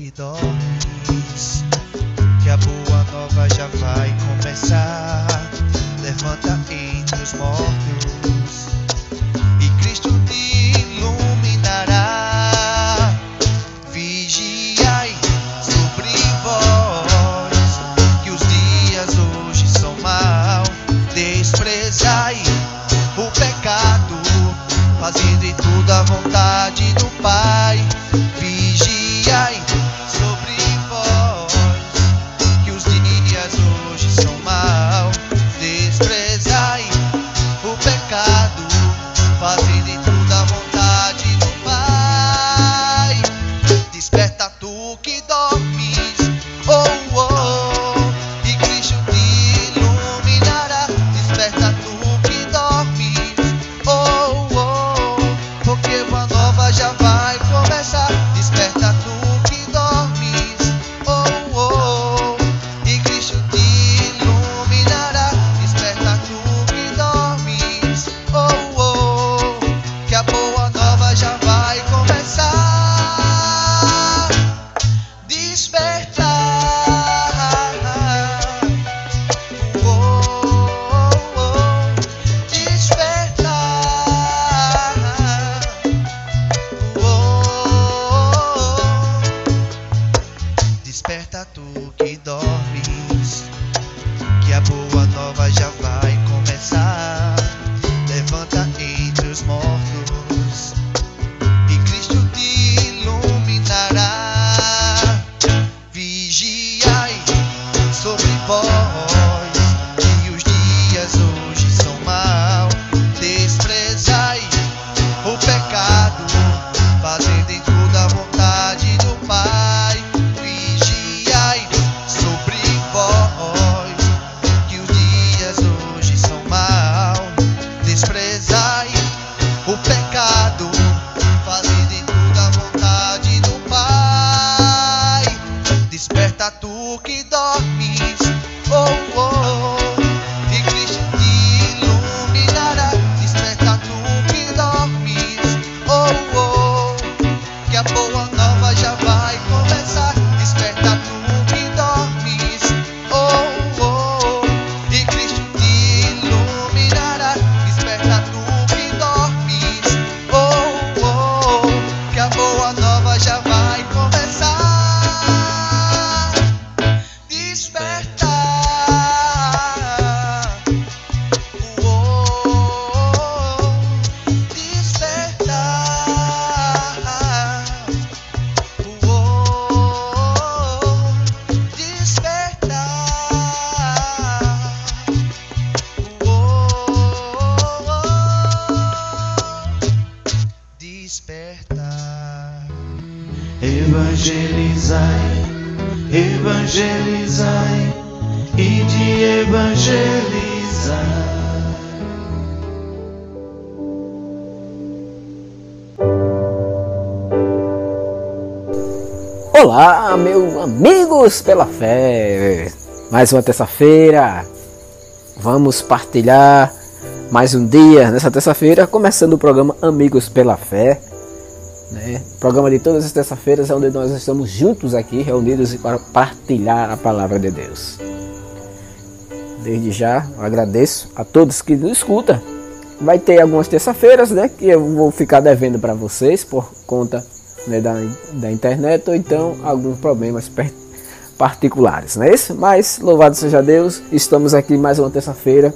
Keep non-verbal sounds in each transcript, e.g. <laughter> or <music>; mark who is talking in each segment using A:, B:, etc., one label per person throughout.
A: Que dormes, que a boa nova já vai começar. Levanta entre os mortos e Cristo te iluminará. Vigiai sobre vós, que os dias hoje são maus. Desprezai o pecado, fazendo em tudo a vontade do
B: Olá, meus amigos pela fé. Mais uma terça-feira. Vamos partilhar mais um dia nessa terça-feira, começando o programa Amigos pela Fé. Né? Programa de todas as terças-feiras, onde nós estamos juntos aqui, reunidos para partilhar a palavra de Deus. Desde já, agradeço a todos que nos escutam. Vai ter algumas terça-feiras, né, que eu vou ficar devendo para vocês por conta né, da, da internet ou então alguns problemas particulares, não é isso? Mas louvado seja Deus, estamos aqui mais uma terça-feira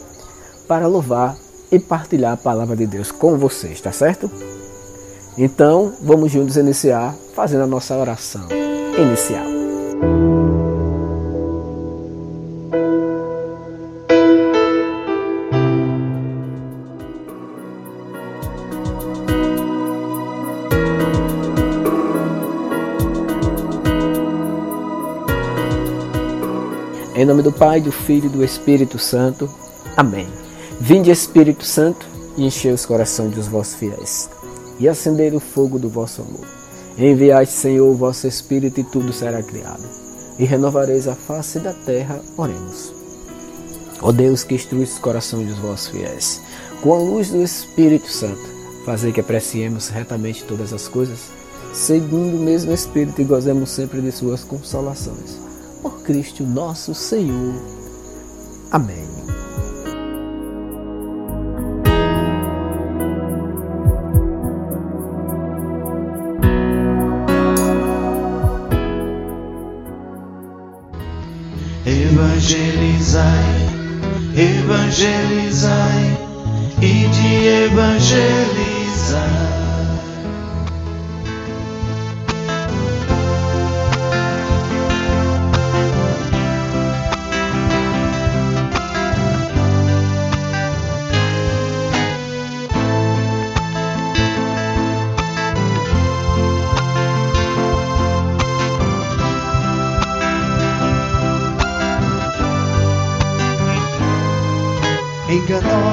B: para louvar e partilhar a palavra de Deus com vocês, tá certo? Então, vamos juntos iniciar fazendo a nossa oração inicial. Em nome do Pai, do Filho e do Espírito Santo. Amém. Vinde, Espírito Santo, e enchei os corações dos vossos fiéis, e acender o fogo do vosso amor. Enviai, Senhor, o vosso Espírito, e tudo será criado, e renovareis a face da terra. Oremos. Ó Deus que instrui os corações dos vossos fiéis, com a luz do Espírito Santo, fazer que apreciemos retamente todas as coisas, segundo o mesmo Espírito, e gozemos sempre de suas consolações. Por Cristo nosso Senhor. Amém.
C: Evangelizai, evangelizai e de evangelizar.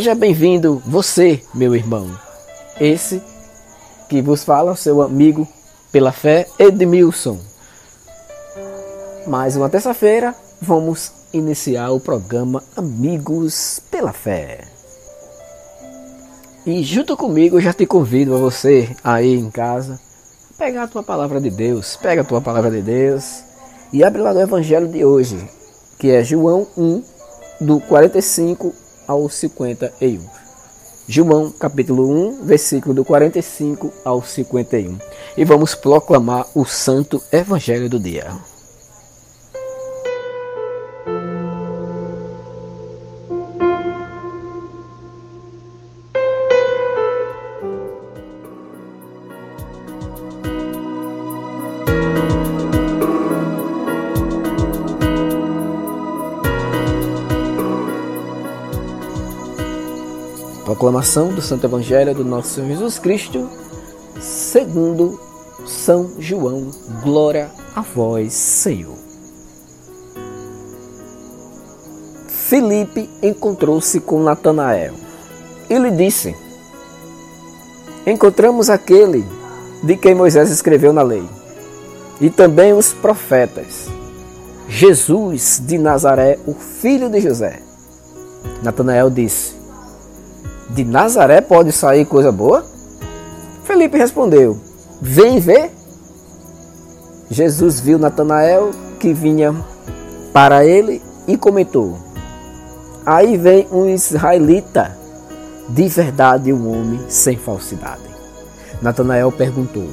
B: Seja bem-vindo, você, meu irmão. Esse que vos fala, seu amigo pela fé, Edmilson. Mais uma terça-feira, vamos iniciar o programa Amigos pela Fé. E junto comigo eu já te convido a você aí em casa, pegar a tua palavra de Deus, pega a tua palavra de Deus e abre lá no evangelho de hoje, que é João 1 do 45 ao 51. João capítulo 1, versículo do 45 ao 51. E vamos proclamar o santo evangelho do dia. Proclamação do Santo Evangelho do nosso Senhor Jesus Cristo, segundo São João. Glória a vós, Senhor. Filipe encontrou-se com Natanael e lhe disse: Encontramos aquele de quem Moisés escreveu na lei, e também os profetas, Jesus de Nazaré, o filho de José. Natanael disse: de Nazaré pode sair coisa boa? Felipe respondeu: Vem ver. Jesus viu Natanael que vinha para ele e comentou: Aí vem um israelita, de verdade um homem sem falsidade. Natanael perguntou: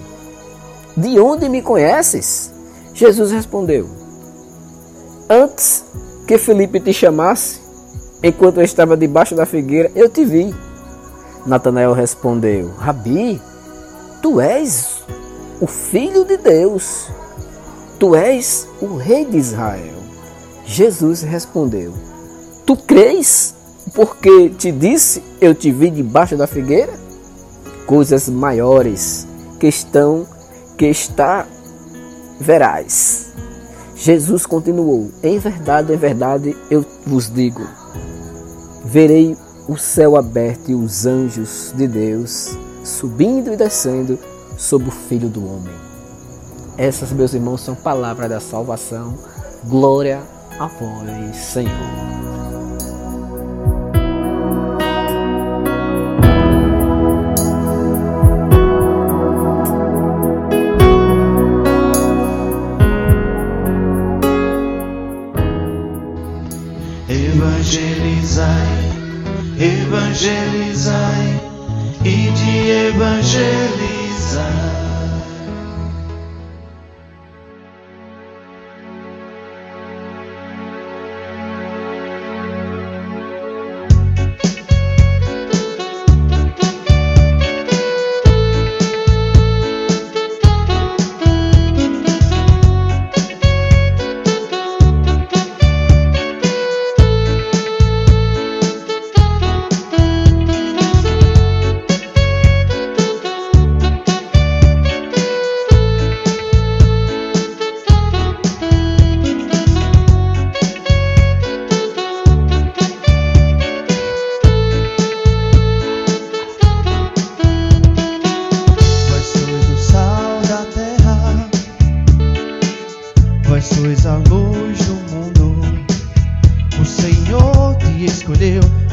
B: De onde me conheces? Jesus respondeu: Antes que Felipe te chamasse, enquanto eu estava debaixo da figueira, eu te vi. Natanael respondeu: Rabi, tu és o filho de Deus, tu és o rei de Israel. Jesus respondeu: Tu crês porque te disse eu te vi debaixo da figueira? Coisas maiores que estão que está verás. Jesus continuou: Em verdade, em verdade eu vos digo: verei o céu aberto e os anjos de Deus subindo e descendo sobre o Filho do Homem. Essas, meus irmãos, são palavras da salvação. Glória a vós, Senhor.
C: Evangelizai e de evangelizar.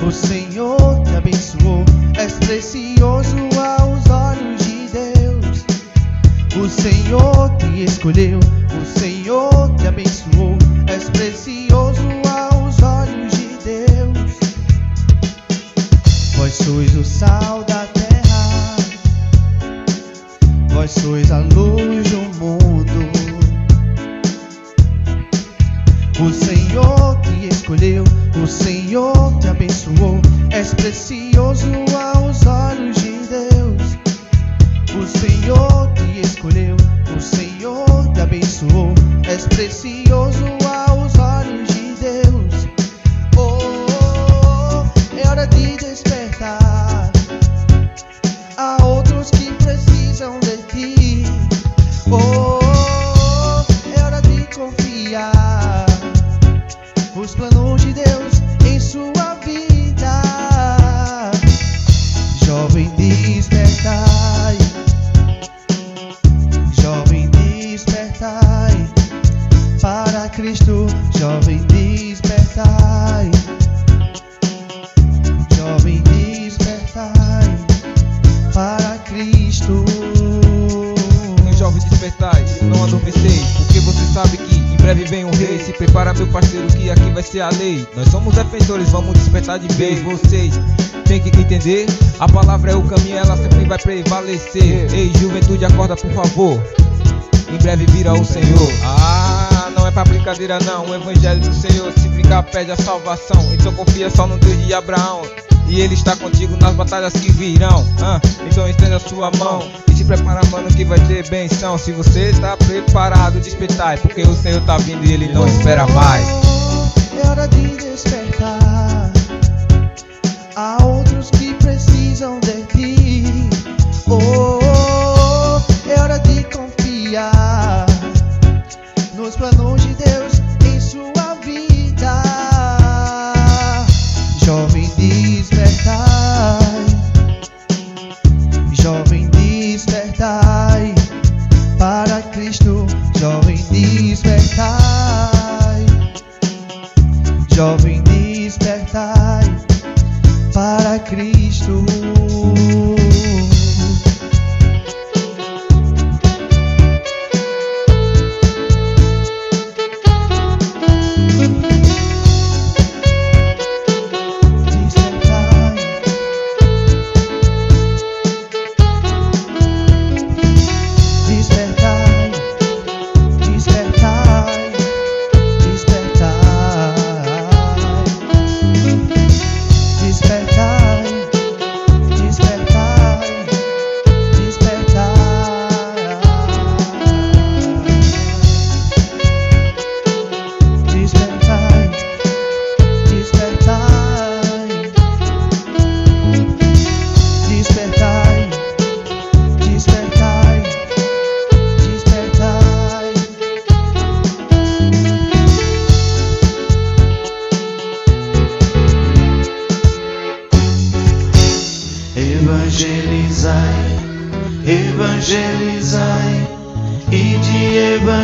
A: O Senhor te abençoou. És precioso aos olhos de Deus. O Senhor te escolheu, Cristo, jovem despertai. Jovem despertai para Cristo. Jovens despertai, não adormecei, porque você sabe que em
D: breve vem um rei. Se prepara, meu parceiro, que aqui vai ser a lei. Nós somos defensores, vamos despertar de vez. Vocês tem que entender. A palavra é o caminho, ela sempre vai prevalecer. Ei, juventude, acorda por favor. Em breve virá o Senhor. Ah não é pra brincadeira, não. O evangelho do Senhor, se brincar, pede a salvação. Então confia só no Deus de Abraão. E ele está contigo nas batalhas que virão. Ah, então estenda a sua mão e se prepara, mano, que vai ter benção. Se você está preparado, despertai, porque o Senhor tá vindo e ele não espera mais.
A: É hora de despertar. Há outros que precisam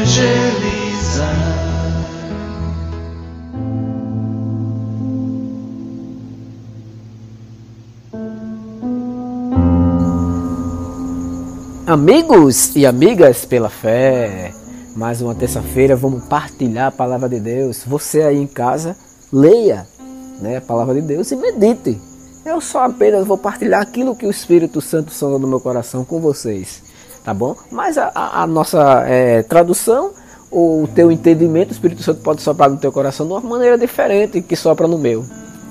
C: evangelizar.
B: Amigos e amigas pela fé, mais uma terça-feira vamos partilhar a palavra de Deus. Você aí em casa, leia né, a palavra de Deus e medite. Eu só apenas vou partilhar aquilo que o Espírito Santo sonda no meu coração com vocês, tá bom? Mas a, a- nossa é, tradução, ou o teu entendimento, o Espírito Santo pode soprar no teu coração de uma maneira diferente que sopra no meu,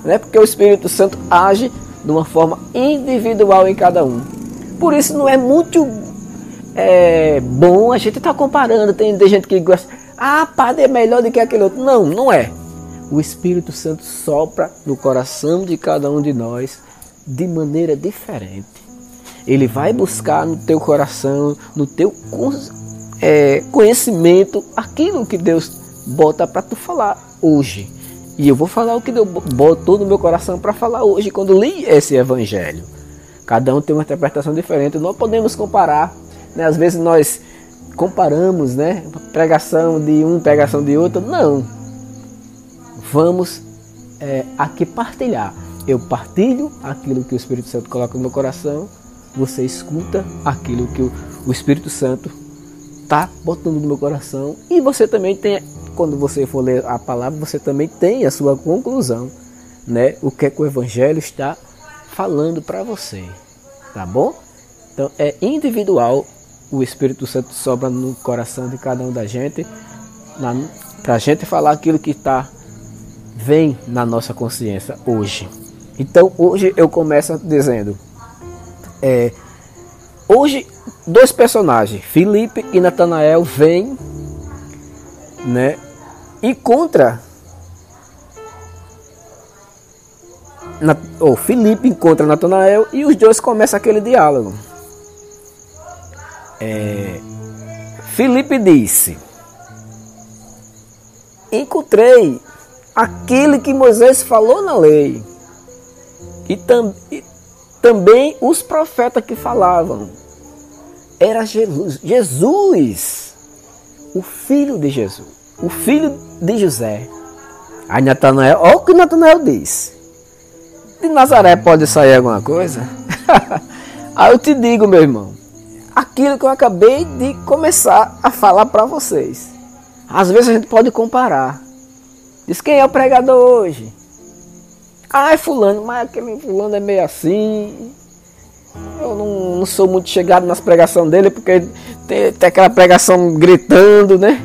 B: né? Porque o Espírito Santo age de uma forma individual em cada um. Por isso não é muito é, bom a gente estar comparando. Tem, tem gente que gosta, ah, padre é melhor do que aquele outro. Não, não é. O Espírito Santo sopra no coração de cada um de nós de maneira diferente. Ele vai buscar no teu coração, no teu é, conhecimento, aquilo que Deus bota para tu falar hoje. E eu vou falar o que Deus botou no meu coração para falar hoje quando li esse evangelho. Cada um tem uma interpretação diferente. Não podemos comparar. Né? Às vezes nós comparamos, né? Pregação de um, pregação de outro. Não. Vamos é, aqui partilhar. Eu partilho aquilo que o Espírito Santo coloca no meu coração. Você escuta aquilo que o, Espírito Santo está botando no meu coração. E você também tem, quando você for ler a palavra, você também tem a sua conclusão. Né? O que, é que o Evangelho está falando para você. Tá bom? Então é individual. O Espírito Santo sobra no coração de cada um da gente. Para a gente falar aquilo que está vem na nossa consciência hoje. Então hoje eu começo dizendo, é, hoje dois personagens, Felipe e Natanael, vêm, né, e contra Felipe encontra Natanael e os dois começam aquele diálogo. É, Felipe disse: Encontrei aquele que Moisés falou na lei, e, tam, e também os profetas que falavam. Era Jesus, Jesus, o filho de Jesus, o filho de José. Aí Natanael, olha o que Natanael disse. De Nazaré pode sair alguma coisa? <laughs> Aí eu te digo, meu irmão, aquilo que eu acabei de começar a falar para vocês. Às vezes a gente pode comparar. Diz quem é o pregador hoje? Ah, fulano, mas aquele fulano é meio assim. Eu não, não sou muito chegado nas pregações dele, porque tem, tem aquela pregação gritando, né?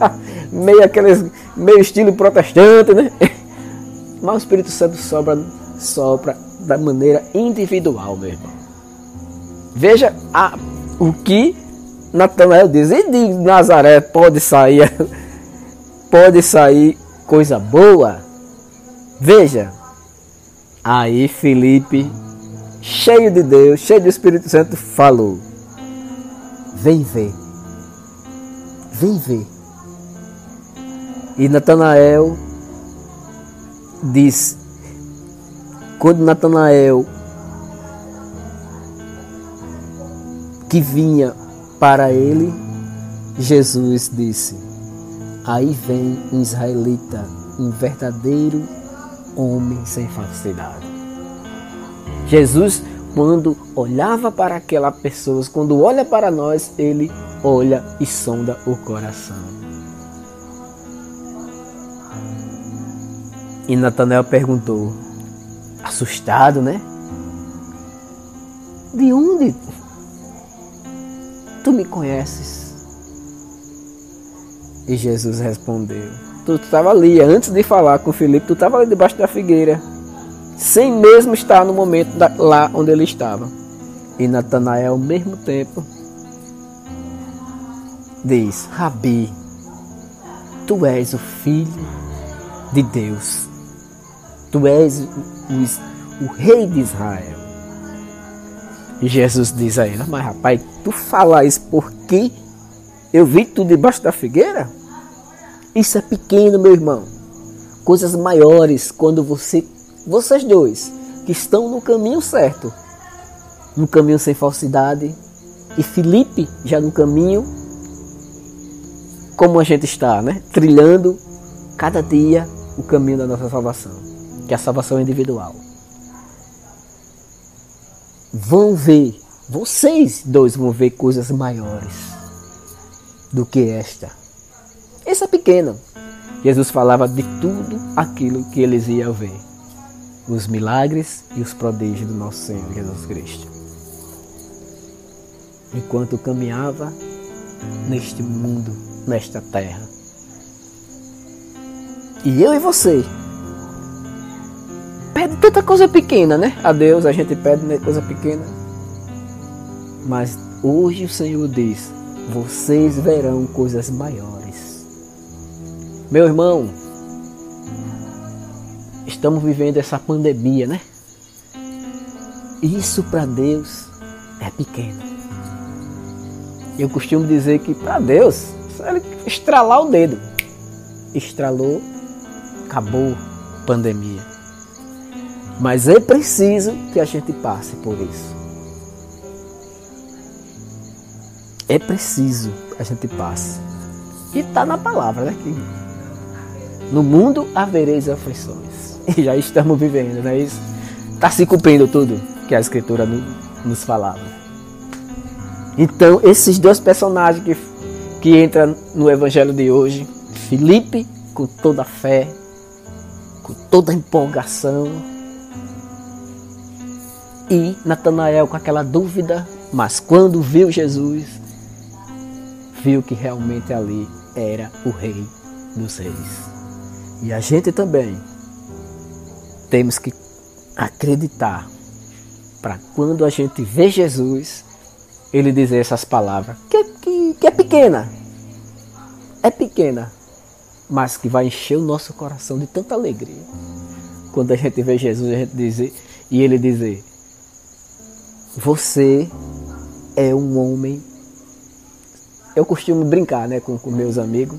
B: <laughs> meio aqueles, meio estilo protestante, né? <laughs> Mas o Espírito Santo sobra, sopra da maneira individual, meu irmão. Veja a, o que Natanael diz. E de Nazaré pode sair, <laughs> pode sair coisa boa. Veja. Aí Felipe, cheio de Deus, cheio do Espírito Santo, falou: Vem ver. Vem ver. E Natanael diz: Quando Natanael que vinha para ele, Jesus disse: Aí vem um israelita, um verdadeiro homem sem falsidade. Jesus, quando olhava para aquela pessoa, quando olha para nós, ele olha e sonda o coração. E Natanael perguntou, assustado, né? De onde tu me conheces? E Jesus respondeu: Tu estava ali, antes de falar com Filipe, tu estava ali debaixo da figueira, sem mesmo estar no momento da, lá onde ele estava. E Natanael, ao mesmo tempo, diz: Rabi, tu és o filho de Deus, tu és o, o rei de Israel. E Jesus diz a ele: Mas rapaz, tu fala isso porque eu vi tu debaixo da figueira? Isso é pequeno, meu irmão. Coisas maiores quando você, vocês dois, que estão no caminho certo, no caminho sem falsidade, e Felipe já no caminho como a gente está, né? Trilhando cada dia o caminho da nossa salvação, que é a salvação individual vão ver, vocês dois vão ver coisas maiores do que esta. Essa é pequena. Jesus falava de tudo aquilo que eles iam ver. Os milagres e os prodígios do nosso Senhor Jesus Cristo. Enquanto caminhava neste mundo, nesta terra. E eu e você pede tanta coisa pequena, né? A Deus a gente pede né, coisa pequena. Mas hoje o Senhor diz: vocês verão coisas maiores. Meu irmão, estamos vivendo essa pandemia, né? Isso para Deus é pequeno. Eu costumo dizer que para Deus, ele estralar o dedo. Estralou, acabou pandemia. Mas é preciso que a gente passe por isso. É preciso que a gente passe. E está na palavra, né? Que no mundo havereis aflições. <laughs> E já estamos vivendo, não é isso? Está se cumprindo tudo que a Escritura nos falava. Então, esses dois personagens que, que entram no Evangelho de hoje, Felipe com toda a fé, com toda a empolgação, e Natanael com aquela dúvida, mas quando viu Jesus, viu que realmente ali era o rei dos reis. E a gente também temos que acreditar para quando a gente vê Jesus, ele dizer essas palavras, que, que, que é pequena, é pequena, mas que vai encher o nosso coração de tanta alegria. Quando a gente vê Jesus, a gente dizer, e ele dizer, você é um homem. Eu costumo brincar né, com, com meus amigos,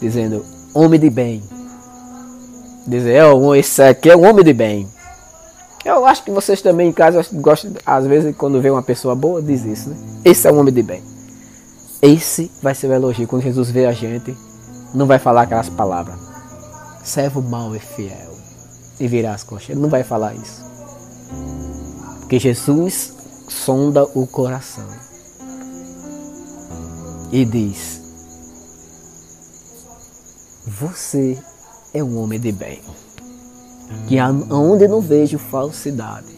B: dizendo homem de bem. Dizer, oh, esse aqui é um homem de bem. Eu acho que vocês também em casa gostam, às vezes, quando vê uma pessoa boa, diz isso, né? Esse é um homem de bem. Esse vai ser o elogio. Quando Jesus vê a gente, não vai falar aquelas palavras. Servo mau e fiel. E virar as costas. Ele não vai falar isso. Porque Jesus sonda o coração e diz: você é um homem de bem. Que aonde não vejo falsidade.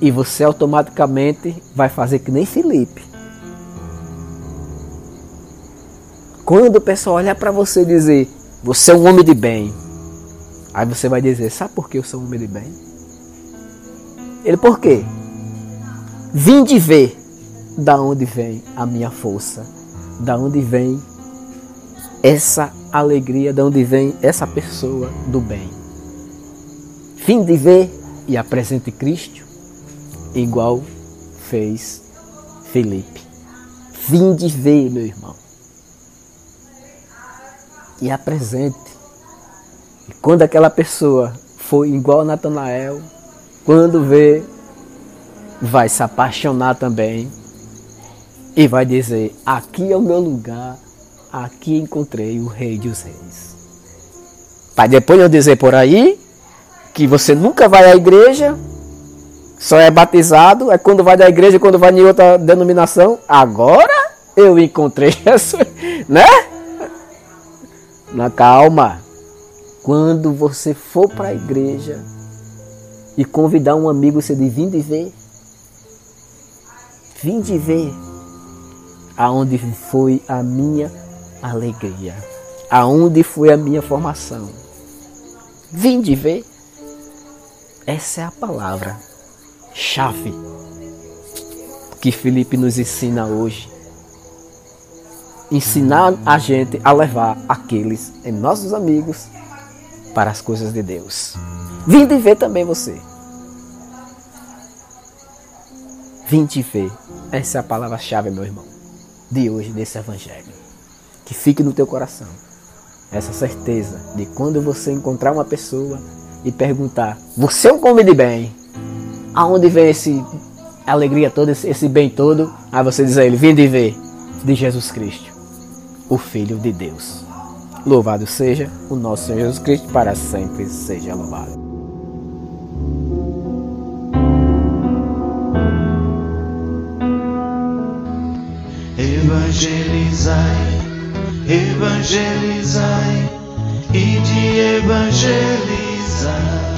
B: E você automaticamente vai fazer que nem Felipe. Quando o pessoal olhar para você e dizer, você é um homem de bem. Aí você vai dizer, sabe por que eu sou um homem de bem? Ele por quê? Vim de ver da onde vem a minha força, da onde vem essa alegria, da onde vem essa pessoa do bem. Vim de ver e apresente Cristo igual fez Felipe. Vim de ver, meu irmão. E apresente. E quando aquela pessoa for igual a Natanael, quando vê, vai se apaixonar também e vai dizer: Aqui é o meu lugar, aqui encontrei o Rei dos Reis. Para depois eu dizer por aí que você nunca vai à igreja, só é batizado, é quando vai da igreja, quando vai em outra denominação. Agora eu encontrei <laughs> Jesus, né? Na calma. Quando você for para a igreja e convidar um amigo, você diz: Vim de ver. Vim de ver aonde foi a minha alegria, aonde foi a minha formação. Vim de ver. Essa é a palavra chave que Felipe nos ensina hoje. Ensinar a gente a levar aqueles nossos amigos para as coisas de Deus. Vim de ver também você. Vim te ver. Essa é a palavra-chave, meu irmão, de hoje, desse evangelho. Que fique no teu coração essa certeza de quando você encontrar uma pessoa e perguntar: Você é um homem de bem? Aonde vem esse alegria toda, esse, bem todo? Aí você diz a ele: Vim de ver de Jesus Cristo, o Filho de Deus. Louvado seja o nosso Senhor Jesus Cristo, para sempre seja louvado.
C: Evangelizai, evangelizai e de evangelizar.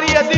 E: E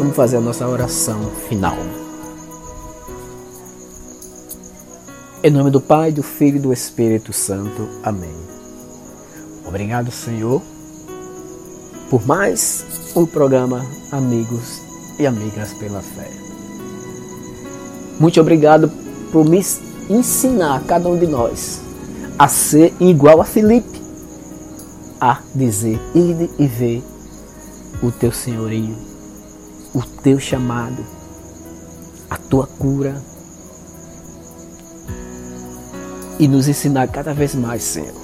B: Vamos fazer a nossa oração final. Em nome do Pai, do Filho e do Espírito Santo. Amém. Obrigado, Senhor, por mais um programa Amigos e Amigas pela Fé. Muito obrigado por me ensinar cada um de nós a ser igual a Felipe, a dizer, ide e ver o teu senhorio, o teu chamado, a tua cura, e nos ensinar cada vez mais, Senhor,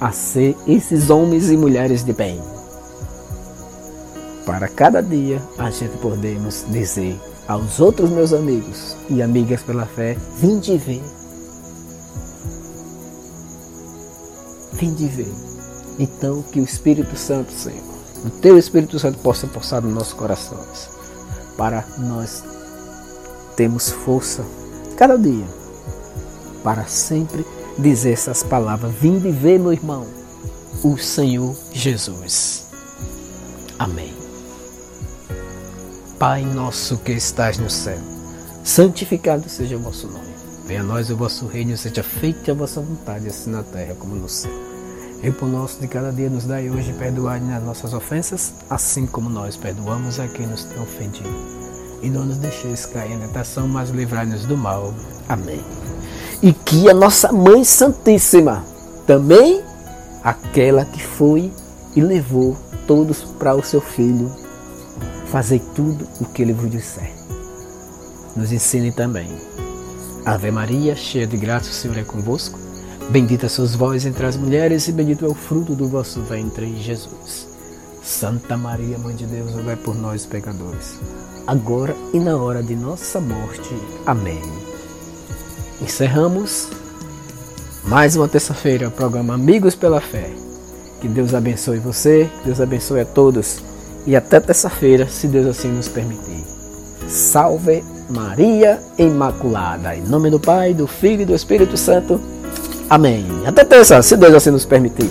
B: a ser esses homens e mulheres de bem. Para cada dia a gente podemos dizer aos outros meus amigos e amigas pela fé: vinde ver. Vinde ver. Então, que o Espírito Santo, Senhor, o Teu Espírito Santo possa passar nos nossos corações, para nós termos força cada dia, para sempre dizer essas palavras: Vinde ver, meu irmão, o Senhor Jesus. Amém. Pai nosso que estás no céu, santificado seja o vosso nome. Venha a nós o vosso reino, seja feita a vossa vontade, assim na terra como no céu. E por nosso de cada dia nos dai hoje, perdoai nas nossas ofensas, assim como nós perdoamos a quem nos tem ofendido. E não nos deixeis cair em tentação, mas livrai-nos do mal. Amém e que a nossa Mãe Santíssima, também aquela que foi e levou todos para o seu Filho, fazer tudo o que ele vos disser. Nos ensine também. Ave Maria, cheia de graça, o Senhor é convosco. Bendita sois vós entre as mulheres, e bendito é o fruto do vosso ventre, Jesus. Santa Maria, Mãe de Deus, rogai por nós, pecadores, agora e na hora de nossa morte. Amém encerramos mais uma terça-feira o programa Amigos pela Fé. Que Deus abençoe você, que Deus abençoe a todos e até terça-feira, se Deus assim nos permitir. Salve Maria Imaculada. Em nome do Pai, do Filho e do Espírito Santo. Amém. Até terça, se Deus assim nos permitir.